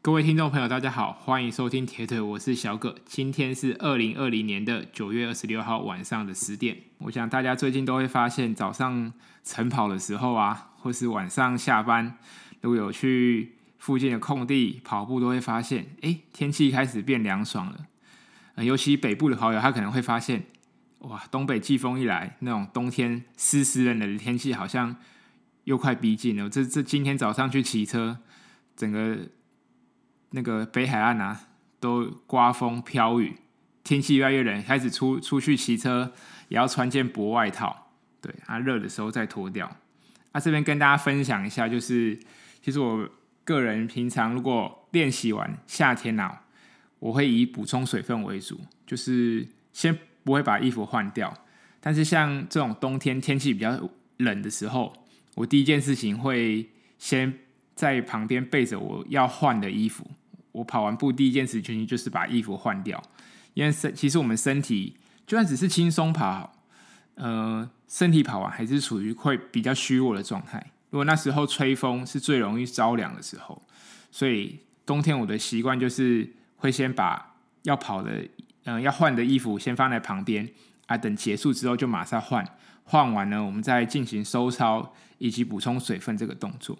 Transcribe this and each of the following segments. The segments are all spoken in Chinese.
各位听众朋友，大家好，欢迎收听铁腿，我是小葛。今天是二零二零年的九月二十六号晚上的十点。我想大家最近都会发现，早上晨跑的时候啊，或是晚上下班，如果有去附近的空地跑步，都会发现，哎，天气开始变凉爽了。尤其北部的跑友，他可能会发现，哇，东北季风一来，那种冬天湿湿冷冷的天气，好像又快逼近了。这这今天早上去骑车，整个。那个北海岸啊，都刮风飘雨，天气越来越冷，开始出出去骑车也要穿件薄外套，对，啊，热的时候再脱掉。啊，这边跟大家分享一下，就是其实我个人平常如果练习完夏天啊，我会以补充水分为主，就是先不会把衣服换掉，但是像这种冬天天气比较冷的时候，我第一件事情会先。在旁边备着我要换的衣服。我跑完步第一件事情就是把衣服换掉，因为身其实我们身体就算只是轻松跑，呃，身体跑完还是处于会比较虚弱的状态。如果那时候吹风是最容易着凉的时候，所以冬天我的习惯就是会先把要跑的嗯、要换的衣服先放在旁边啊，等结束之后就马上换，换完了我们再进行收操以及补充水分这个动作。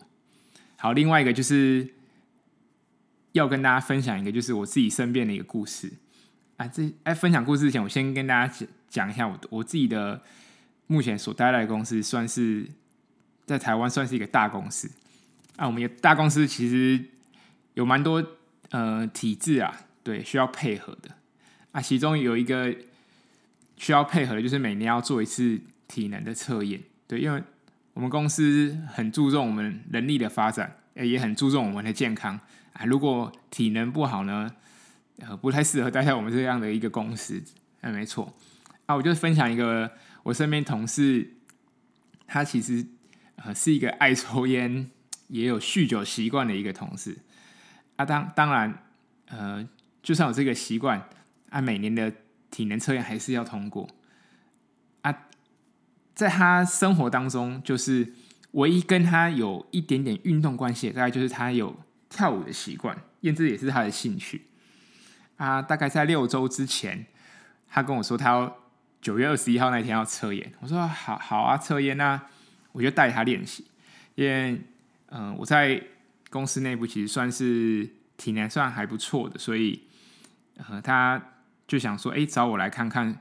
好，另外一个就是要跟大家分享一个，就是我自己身边的一个故事啊。这哎，分享故事之前，我先跟大家讲讲一下我我自己的目前所待在的公司，算是在台湾算是一个大公司啊。我们有大公司其实有蛮多呃体制啊，对，需要配合的啊。其中有一个需要配合的，就是每年要做一次体能的测验，对，因为。我们公司很注重我们人力的发展，也很注重我们的健康啊。如果体能不好呢，呃，不太适合待在我们这样的一个公司。哎，没错啊，我就分享一个我身边同事，他其实呃是一个爱抽烟，也有酗酒习惯的一个同事啊。当当然，呃，就算有这个习惯，啊，每年的体能测验还是要通过。在他生活当中，就是唯一跟他有一点点运动关系，大概就是他有跳舞的习惯，因为这也是他的兴趣。啊，大概在六周之前，他跟我说他要九月二十一号那天要测验，我说好好啊，测验那我就带他练习，因为嗯、我在公司内部其实算是体能算还不错的，所以呃，他就想说，哎，找我来看看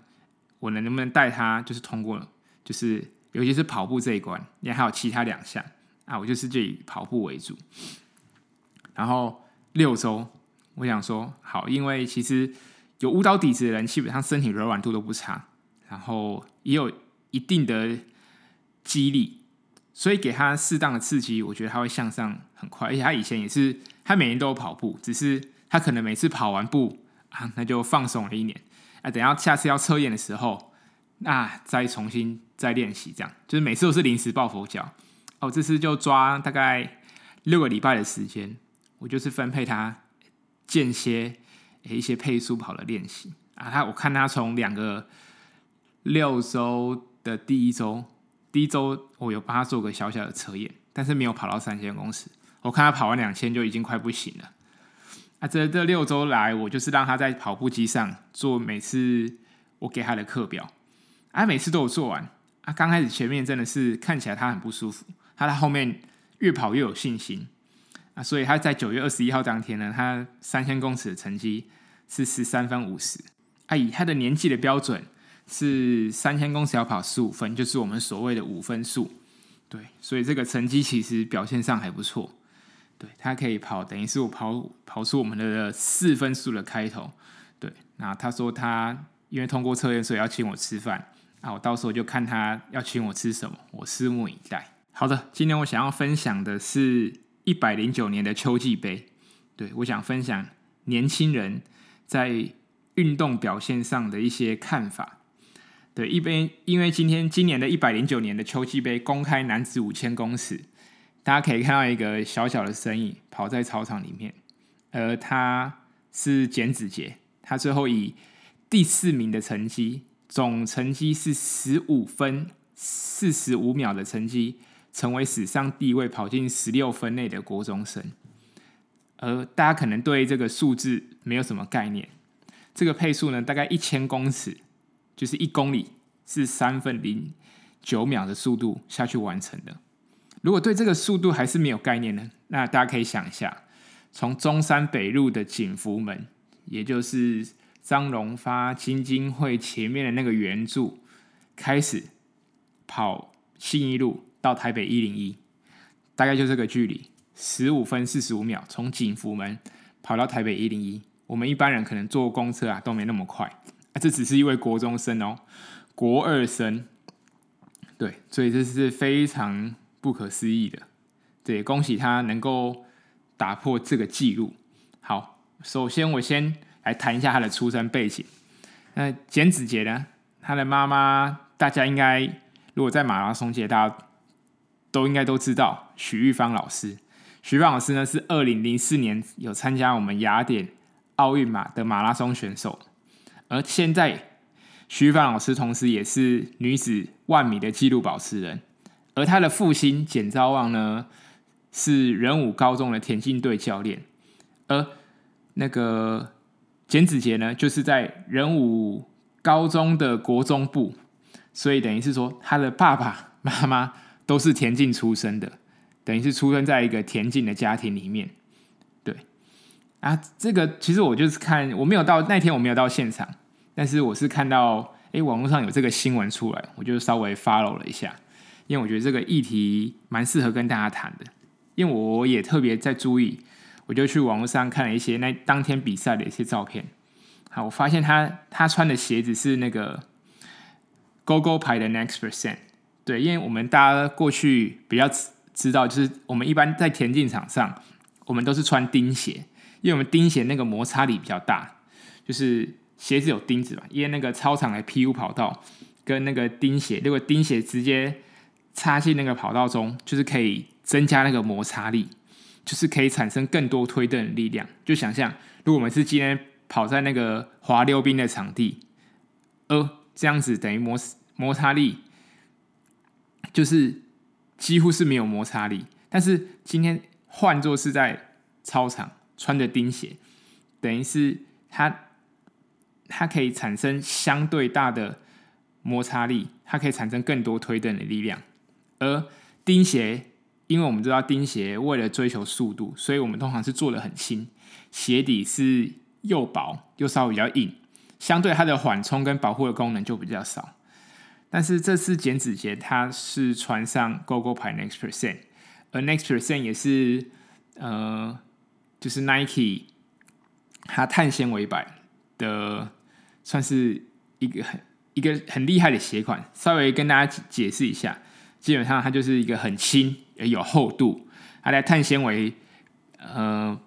我能能不能带他，就是通过了。就是，尤其是跑步这一关，你还有其他两项啊，我就是就以跑步为主。然后六周，我想说好，因为其实有舞蹈底子的人，基本上身体柔软度都不差，然后也有一定的肌力，所以给他适当的刺激，我觉得他会向上很快。而且他以前也是，他每年都有跑步，只是他可能每次跑完步啊，那就放松了一年啊，等下下次要测验的时候。那再重新再练习，这样就是每次都是临时抱佛脚哦。这次就抓大概六个礼拜的时间，我就是分配他间歇一些配速跑的练习啊。他我看他从两个六周的第一周，第一周我有帮他做个小小的测验，但是没有跑到三千公尺。我看他跑完两千就已经快不行了。啊，这这六周来，我就是让他在跑步机上做每次我给他的课表。他每次都有做完啊！刚开始前面真的是看起来他很不舒服，他在后面越跑越有信心啊！所以他在九月二十一号当天呢，他三千公尺的成绩是十三分五十啊！以他的年纪的标准是三千公尺要跑十五分，就是我们所谓的五分数。对，所以这个成绩其实表现上还不错。对，他可以跑，等于是我跑跑出我们的四分数的开头。对，那他说他因为通过测验，所以要请我吃饭。啊，我到时候就看他要请我吃什么，我拭目以待。好的，今天我想要分享的是一百零九年的秋季杯。对，我想分享年轻人在运动表现上的一些看法。对，一边因为今天今年的一百零九年的秋季杯公开男子五千公尺，大家可以看到一个小小的身影跑在操场里面，而他是简子杰，他最后以第四名的成绩。总成绩是十五分四十五秒的成绩，成为史上第一位跑进十六分内的国中生。而大家可能对这个数字没有什么概念。这个配速呢，大概一千公尺，就是一公里是三分零九秒的速度下去完成的。如果对这个速度还是没有概念呢，那大家可以想一下，从中山北路的景福门，也就是张荣发基金会前面的那个圆柱，开始跑信义路到台北一零一，大概就这个距离，十五分四十五秒，从景福门跑到台北一零一。我们一般人可能坐公车啊都没那么快，啊，这只是一位国中生哦，国二生，对，所以这是非常不可思议的，对，恭喜他能够打破这个记录。好，首先我先来谈一下他的出生背景。那简子杰呢，他的妈妈大家应该如果在马拉松界，大家都应该都知道许玉芳老师。许芳老师呢是二零零四年有参加我们雅典。奥运马的马拉松选手，而现在徐芳老师同时也是女子万米的纪录保持人，而他的父亲简昭旺呢是仁武高中的田径队教练，而那个简子杰呢就是在仁武高中的国中部，所以等于是说他的爸爸妈妈都是田径出身的，等于是出生在一个田径的家庭里面。对啊，这个其实我就是看，我没有到那天，我没有到现场，但是我是看到，哎，网络上有这个新闻出来，我就稍微 follow 了一下，因为我觉得这个议题蛮适合跟大家谈的，因为我也特别在注意，我就去网络上看了一些那当天比赛的一些照片，好，我发现他他穿的鞋子是那个 GOGO 牌的 Next Percent，对，因为我们大家过去比较知道，就是我们一般在田径场上，我们都是穿钉鞋。因为我们钉鞋那个摩擦力比较大，就是鞋子有钉子嘛。因为那个操场的 PU 跑道跟那个钉鞋，如果钉鞋直接插进那个跑道中，就是可以增加那个摩擦力，就是可以产生更多推蹬的力量。就想象，如果我们是今天跑在那个滑溜冰的场地，呃，这样子等于摩摩擦力就是几乎是没有摩擦力。但是今天换作是在操场。穿着钉鞋，等于是它，它可以产生相对大的摩擦力，它可以产生更多推蹬的力量。而钉鞋，因为我们知道钉鞋为了追求速度，所以我们通常是做的很轻，鞋底是又薄又稍微比较硬，相对它的缓冲跟保护的功能就比较少。但是这次剪纸鞋它是穿上 GOGO 牌 Next Percent，而 Next Percent 也是呃。就是 Nike，它碳纤维版的，算是一个很一个很厉害的鞋款。稍微跟大家解释一下，基本上它就是一个很轻也有厚度，它的碳纤维呃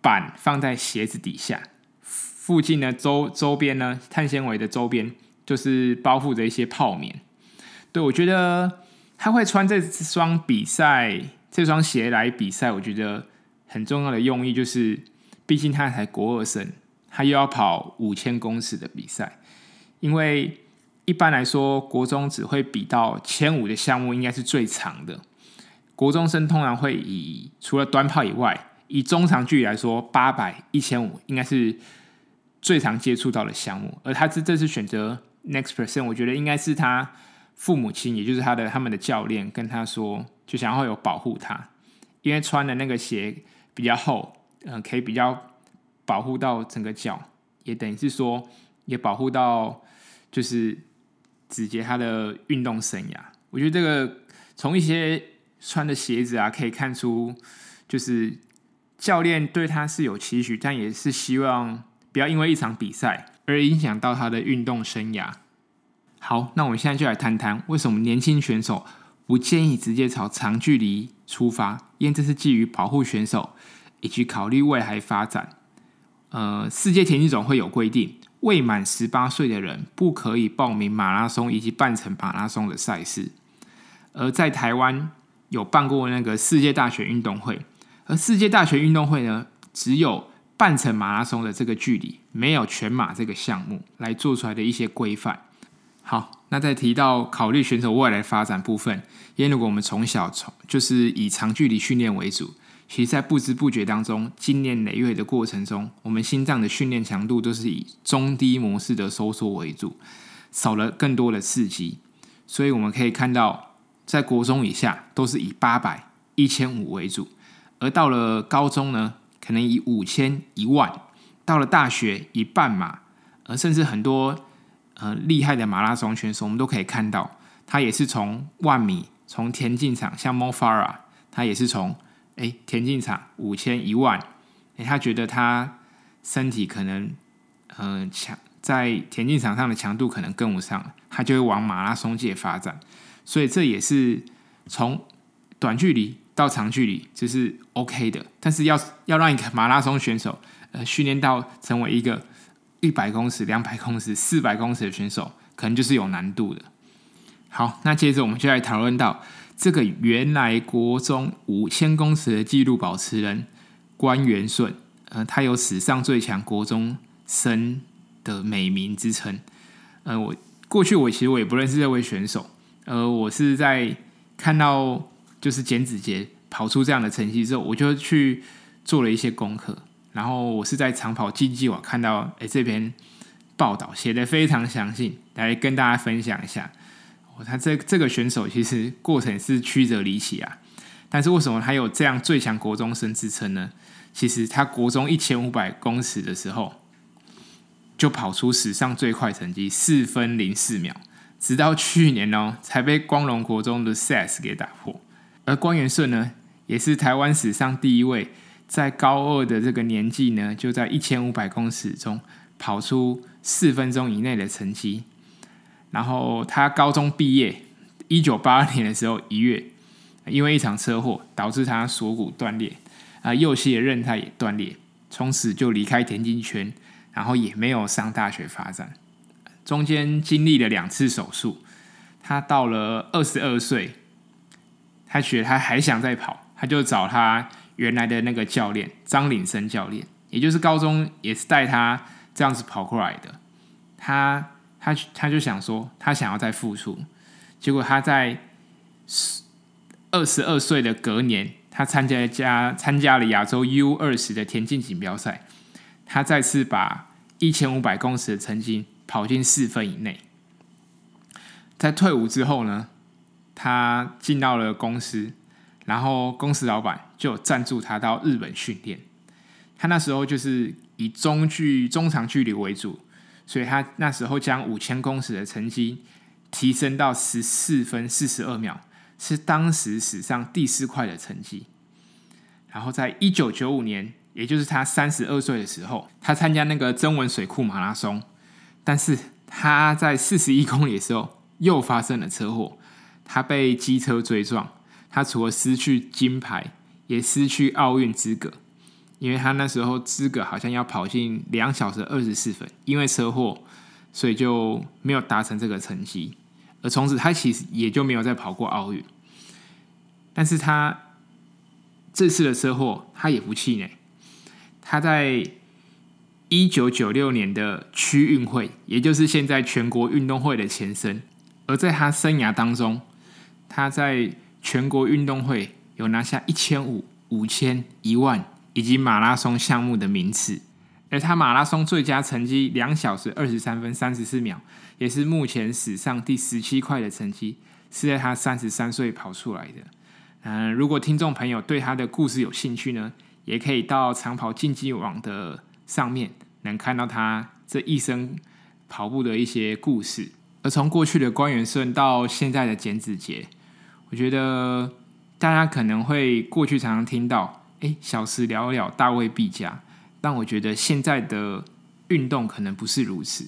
板放在鞋子底下，附近的周周边呢，碳纤维的周边就是包覆着一些泡棉。对，我觉得他会穿这双比赛这双鞋来比赛，我觉得。很重要的用意就是，毕竟他才国二生，他又要跑五千公尺的比赛。因为一般来说，国中只会比到千五的项目，应该是最长的。国中生通常会以除了短跑以外，以中长距离来说，八百、一千五应该是最常接触到的项目。而他这这次选择 Next Percent，我觉得应该是他父母亲，也就是他的他们的教练跟他说，就想要有保护他，因为穿的那个鞋。比较厚，嗯、可以比较保护到整个脚，也等于是说，也保护到就是子杰他的运动生涯。我觉得这个从一些穿的鞋子啊，可以看出，就是教练对他是有期许，但也是希望不要因为一场比赛而影响到他的运动生涯。好，那我们现在就来谈谈为什么年轻选手不建议直接朝长距离出发，因为这是基于保护选手。以及考虑未来发展，呃，世界田径总会有规定，未满十八岁的人不可以报名马拉松以及半程马拉松的赛事。而在台湾有办过那个世界大学运动会，而世界大学运动会呢，只有半程马拉松的这个距离，没有全马这个项目来做出来的一些规范。好，那再提到考虑选手未来发展部分，因为如果我们从小从就是以长距离训练为主。其实，在不知不觉当中，经年累月的过程中，我们心脏的训练强度都是以中低模式的收缩为主，少了更多的刺激。所以我们可以看到，在国中以下都是以八百、一千五为主，而到了高中呢，可能以五千、一万；到了大学以半马，而甚至很多呃厉害的马拉松选手，我们都可以看到，他也是从万米，从田径场，像 Mofara 他也是从哎田径场五千、一万，哎他觉得他身体可能嗯强。在田径场上的强度可能跟不上，他就会往马拉松界发展，所以这也是从短距离到长距离这是 OK 的，但是要要让一个马拉松选手呃训练到成为一个一百公尺、两百公尺、四百公尺的选手，可能就是有难度的。好，那接着我们就来讨论到这个原来国中五千公尺的纪录保持人关元顺，呃，他有史上最强国中生的美名之称，呃，我过去我其实我也不认识这位选手，呃，我是在看到就是简子杰跑出这样的成绩之后，我就去做了一些功课，然后我是在长跑竞技网看到，哎，这篇报道写得非常详细，来跟大家分享一下。哦，他这这个选手其实过程是曲折离奇啊，但是为什么他有这样最强国中生之称呢？其实他国中一千五百公尺的时候。就跑出史上最快成绩四分零四秒，直到去年哦，才被光荣国中的 SAS 给打破。而关元顺呢，也是台湾史上第一位在高二的这个年纪呢，就在一千五百公尺中跑出四分钟以内的成绩。然后他高中毕业，一九八二年的时候一月，因为一场车祸导致他锁骨断裂，啊，右膝的韧带也断裂，从此就离开田径圈。然后也没有上大学发展，中间经历了两次手术。他到了二十二岁，他觉得他还想再跑，他就找他原来的那个教练张领生教练，也就是高中也是带他这样子跑过来的。他他他就想说，他想要再复出。结果他在二十二岁的隔年，他参加加参加了亚洲 U 二十的田径锦标赛。他再次把一千五百公尺的成绩跑进四分以内。在退伍之后呢，他进到了公司，然后公司老板就赞助他到日本训练。他那时候就是以中距中长距离为主，所以他那时候将五千公尺的成绩提升到十四分四十二秒，是当时史上第四快的成绩。然后在一九九五年。也就是他三十二岁的时候，他参加那个曾文水库马拉松，但是他在四十一公里的时候又发生了车祸，他被机车追撞，他除了失去金牌，也失去奥运资格，因为他那时候资格好像要跑进两小时二十四分，因为车祸，所以就没有达成这个成绩，而从此他其实也就没有再跑过奥运，但是他这次的车祸他也不气馁。他在一九九六年的区运会，也就是现在全国运动会的前身。而在他生涯当中，他在全国运动会有拿下一千五、五千、一万以及马拉松项目的名次。而他马拉松最佳成绩两小时二十三分三十四秒，也是目前史上第十七快的成绩，是在他三十三岁跑出来的。嗯，如果听众朋友对他的故事有兴趣呢，也可以到长跑竞技网的上面，能看到他这一生跑步的一些故事。而从过去的关元顺到现在的简子杰，我觉得大家可能会过去常常听到，哎，小时了了，大未必佳。但我觉得现在的运动可能不是如此，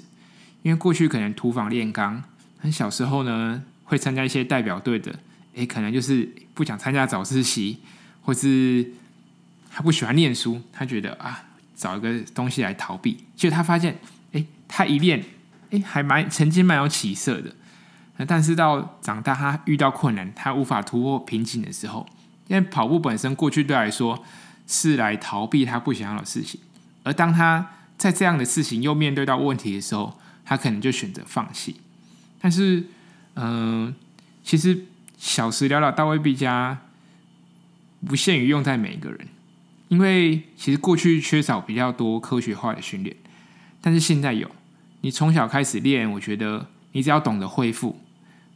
因为过去可能土法炼钢，很小时候呢会参加一些代表队的，哎，可能就是不想参加早自习，或是。他不喜欢念书，他觉得啊，找一个东西来逃避。结果他发现，哎，他一练，哎，还蛮曾经蛮有起色的。但是到长大，他遇到困难，他无法突破瓶颈的时候，因为跑步本身过去对来说是来逃避他不想要的事情，而当他在这样的事情又面对到问题的时候，他可能就选择放弃。但是，嗯、其实小时了了，大未必加。不限于用在每一个人，因为其实过去缺少比较多科学化的训练，但是现在有。你从小开始练，我觉得你只要懂得恢复，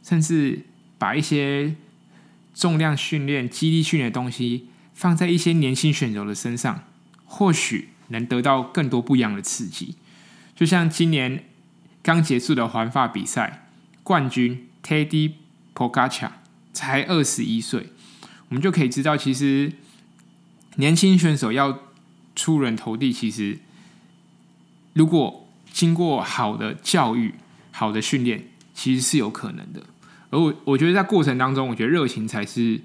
甚至把一些重量训练、肌力训练的东西放在一些年轻选手的身上，或许能得到更多不一样的刺激。就像今年刚结束的环法比赛冠军 Tadej Pogačar 才二十一岁，我们就可以知道，其实年轻选手要出人头地，其实如果经过好的教育、好的训练，其实是有可能的。而我我觉得在过程当中，我觉得热情才是。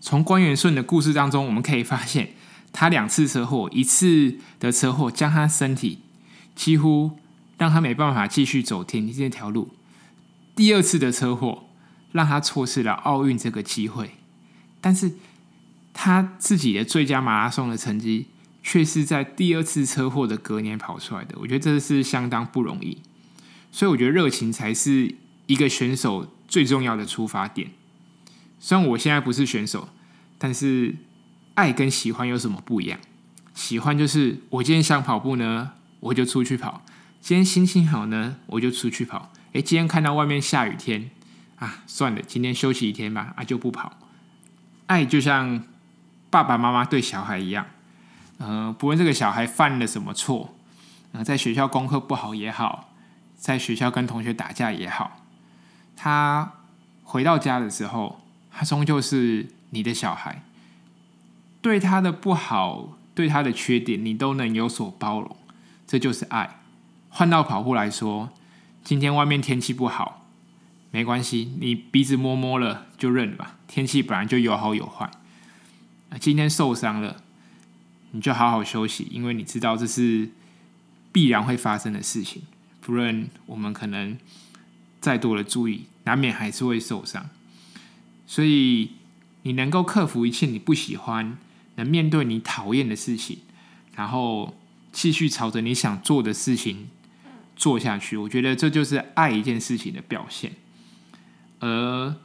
从关元顺的故事当中，我们可以发现，他两次车祸，一次的车祸将他身体几乎让他没办法继续走田径这条路；第二次的车祸让他错失了奥运这个机会。但是他自己的最佳马拉松的成绩，却是在第二次车祸的隔年跑出来的，我觉得这是相当不容易。所以我觉得热情才是一个选手最重要的出发点。虽然我现在不是选手，但是爱跟喜欢有什么不一样？喜欢就是我今天想跑步呢，我就出去跑；今天心情好呢，我就出去跑。诶，今天看到外面下雨天啊，算了，今天休息一天吧，啊就不跑。爱就像爸爸妈妈对小孩一样。呃，不论这个小孩犯了什么错，呃，在学校功课不好也好，在学校跟同学打架也好，他回到家的时候，他终究是你的小孩，对他的不好，对他的缺点，你都能有所包容，这就是爱。换到跑步来说，今天外面天气不好，没关系，你鼻子摸摸了就认了吧，天气本来就有好有坏。今天受伤了。你就好好休息，因为你知道这是必然会发生的事情。不论我们可能再多的注意，难免还是会受伤。所以你能够克服一切你不喜欢，能面对你讨厌的事情，然后继续朝着你想做的事情做下去。我觉得这就是爱一件事情的表现。而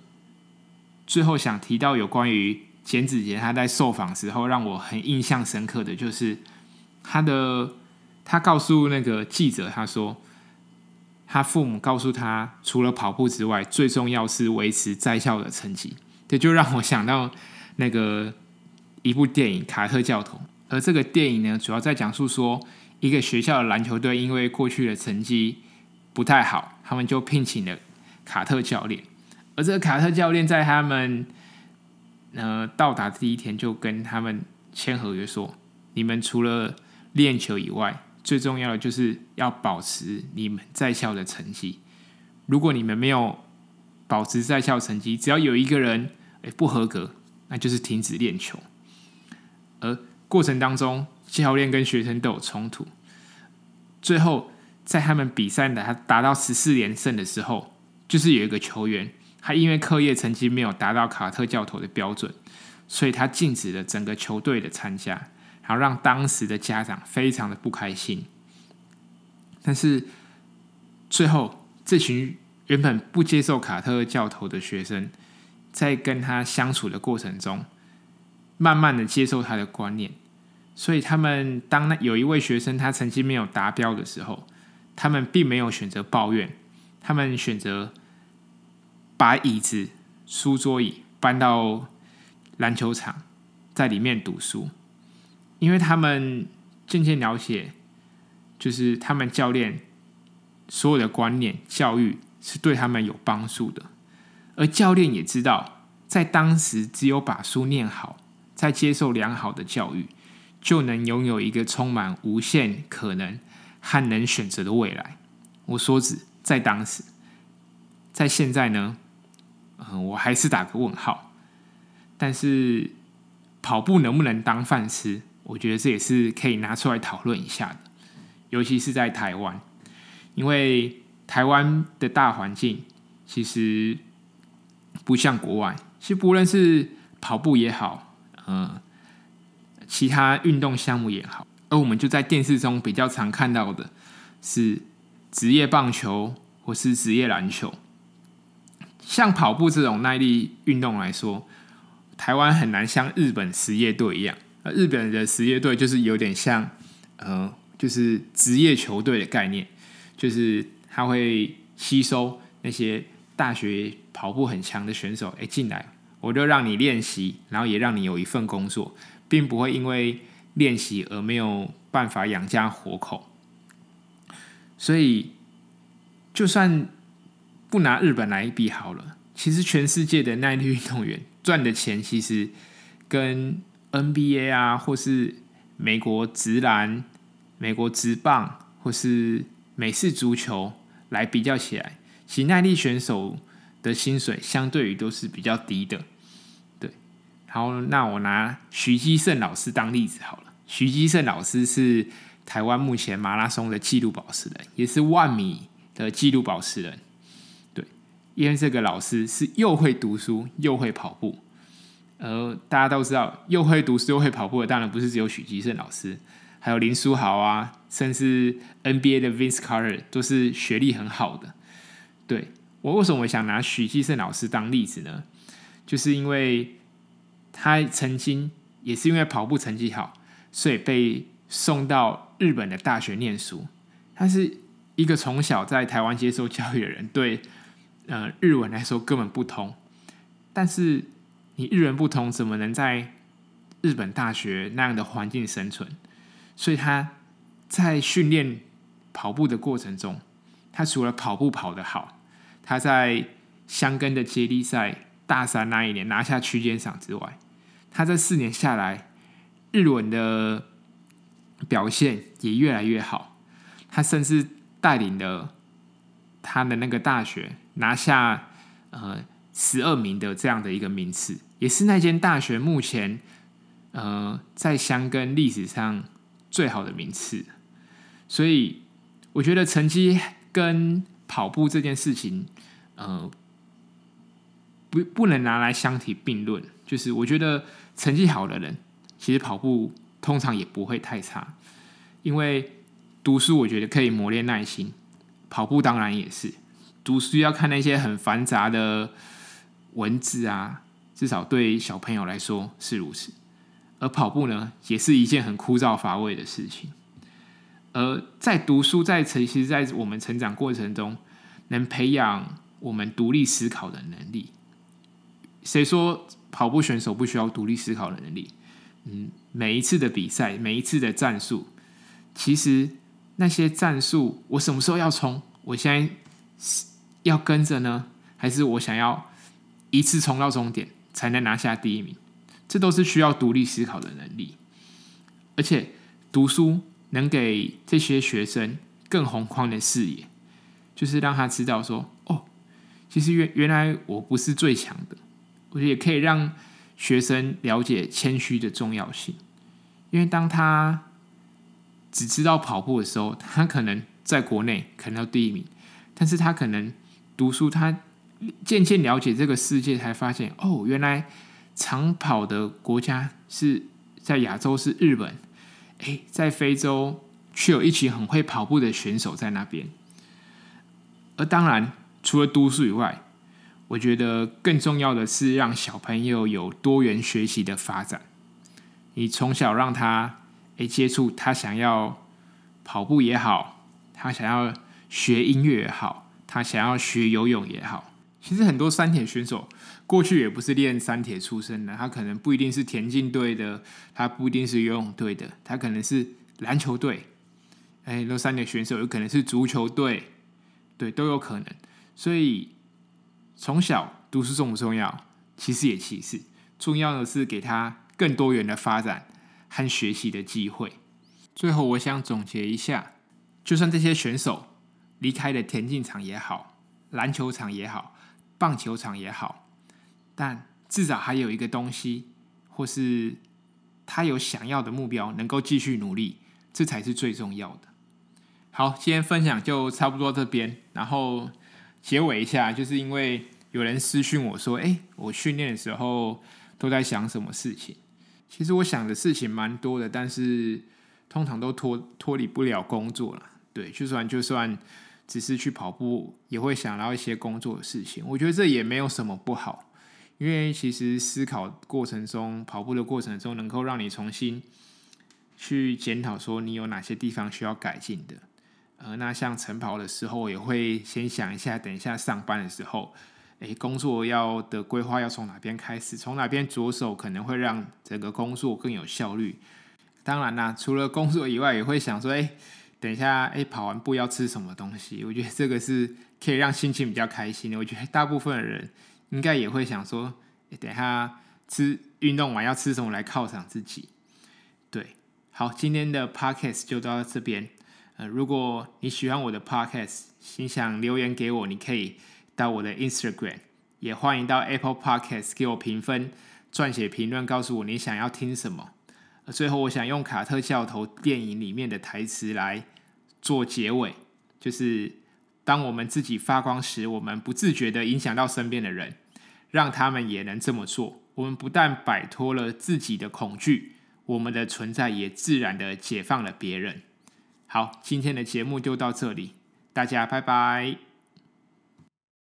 最后想提到有关于。简子杰他在受访时候让我很印象深刻的就是他的，他告诉那个记者，他说他父母告诉他，除了跑步之外，最重要是维持在校的成绩。这就让我想到那个一部电影《卡特教头》，而这个电影呢，主要在讲述说一个学校的篮球队因为过去的成绩不太好，他们就聘请了卡特教练，而这个卡特教练在他们。呃，到达第一天就跟他们签合约说，你们除了练球以外，最重要的就是要保持你们在校的成绩。如果你们没有保持在校成绩，只要有一个人诶不合格，那就是停止练球。而过程当中，教练跟学生都有冲突。最后，在他们比赛的他达到十四连胜的时候，就是有一个球员。他因为课业成绩没有达到卡特教头的标准，所以他禁止了整个球队的参加，然后让当时的家长非常的不开心。但是最后，这群原本不接受卡特教头的学生，在跟他相处的过程中，慢慢的接受他的观念。所以他们当那有一位学生他成绩没有达标的时候，他们并没有选择抱怨，他们选择。把椅子、书桌椅搬到篮球场，在里面读书，因为他们渐渐了解，就是他们教练所有的观念、教育是对他们有帮助的，而教练也知道，在当时只有把书念好，在接受良好的教育，就能拥有一个充满无限可能和能选择的未来。我说指在当时，在现在呢？嗯，我还是打个问号。但是跑步能不能当饭吃？我觉得这也是可以拿出来讨论一下的。尤其是在台湾，因为台湾的大环境其实不像国外。其实不论是跑步也好，嗯，其他运动项目也好，而我们就在电视中比较常看到的是职业棒球或是职业篮球。像跑步这种耐力运动来说，台湾很难像日本实业队一样，呃，日本的实业队就是有点像，呃，就是职业球队的概念，就是他会吸收那些大学跑步很强的选手，哎，进来，我就让你练习，然后也让你有一份工作，并不会因为练习而没有办法养家活口。所以，就算不拿日本来比好了，其实全世界的耐力运动员赚的钱，其实跟 NBA 啊，或是美国直篮、美国直棒，或是美式足球来比较起来，其耐力选手的薪水相对于都是比较低的。对，好那我拿徐基胜老师当例子好了，徐基胜老师是。台湾目前马拉松的纪录保持人，也是万米的纪录保持人。因为这个老师是又会读书又会跑步。而大家都知道，又会读书又会跑步的，当然不是只有许基胜老师，还有林书豪啊，甚至 NBA 的 Vince Carter 都是学历很好的。对，我为什么想拿许基胜老师当例子呢？就是因为他曾经也是因为跑步成绩好，所以被送到日本的大学念书，他是一个从小在台湾接受教育的人，对，呃，日文来说根本不通。但是你日文不通，怎么能在日本大学那样的环境生存？所以他在训练跑步的过程中，他除了跑步跑得好，他在箱根的接力赛大三那一年拿下区间赏之外，他这四年下来，日文的。表现也越来越好，他甚至带领了他的那个大学拿下呃十二名的这样的一个名次，也是那间大学目前呃在箱根历史上最好的名次。所以我觉得成绩跟跑步这件事情，呃，不不能拿来相提并论。就是我觉得成绩好的人，其实跑步。通常也不会太差，因为读书我觉得可以磨练耐心，跑步当然也是。读书要看那些很繁杂的文字啊，至少对小朋友来说是如此。而跑步呢，也是一件很枯燥乏味的事情。而在读书在成，其实，在我们成长过程中，能培养我们独立思考的能力。谁说跑步选手不需要独立思考的能力？嗯，每一次的比赛，每一次的战术，其实那些战术，我什么时候要冲？我现在要跟着呢，还是我想要一次冲到终点才能拿下第一名？这都是需要独立思考的能力。而且读书能给这些学生更宏观的视野，就是让他知道说，哦，其实原原来我不是最强的，我觉得也可以让。学生了解谦虚的重要性，因为当他只知道跑步的时候，他可能在国内可能要第一名，但是他可能读书，他渐渐了解这个世界，才发现哦，原来长跑的国家是在亚洲是日本，诶，在非洲却有一群很会跑步的选手在那边，而当然除了读书以外。我觉得更重要的是让小朋友有多元学习的发展。你从小让他诶接触，他想要跑步也好，他想要学音乐也好，他想要学游泳也好。其实很多三铁选手过去也不是练三铁出身的，他可能不一定是田径队的，他不一定是游泳队的，他可能是篮球队。哎，很多三铁选手有可能是足球队，对，都有可能。所以。从小读书重不重要？其实也其次，重要的是给他更多元的发展和学习的机会。最后，我想总结一下：就算这些选手离开了田径场也好，篮球场也好，棒球场也好，但至少还有一个东西，或是他有想要的目标，能够继续努力，这才是最重要的。好，今天分享就差不多这边，然后结尾一下，就是因为。有人私讯我说：“哎，我训练的时候都在想什么事情？其实我想的事情蛮多的，但是通常都脱脱离不了工作了。对，就算就算只是去跑步，也会想到一些工作的事情。我觉得这也没有什么不好，因为其实思考过程中，跑步的过程中，能够让你重新去检讨说你有哪些地方需要改进的。呃，那像晨跑的时候，也会先想一下，等一下上班的时候，诶，工作要的规划要从哪边开始，从哪边着手，可能会让整个工作更有效率。当然啦，除了工作以外，也会想说，诶，等一下，诶，跑完步要吃什么东西？我觉得这个是可以让心情比较开心的。我觉得大部分的人。应该也会想说，等下吃运动完要吃什么来犒赏自己？对，好，今天的 podcast 就到这边。呃，如果你喜欢我的 podcast，请想留言给我，你可以到我的 Instagram，也欢迎到 Apple Podcast 给我评分、撰写评论，告诉我你想要听什么。最后，我想用卡特教头电影里面的台词来做结尾，就是当我们自己发光时，我们不自觉地影响到身边的人。让他们也能这么做。我们不但摆脱了自己的恐惧，我们的存在也自然地解放了别人。好，今天的节目就到这里，大家拜拜。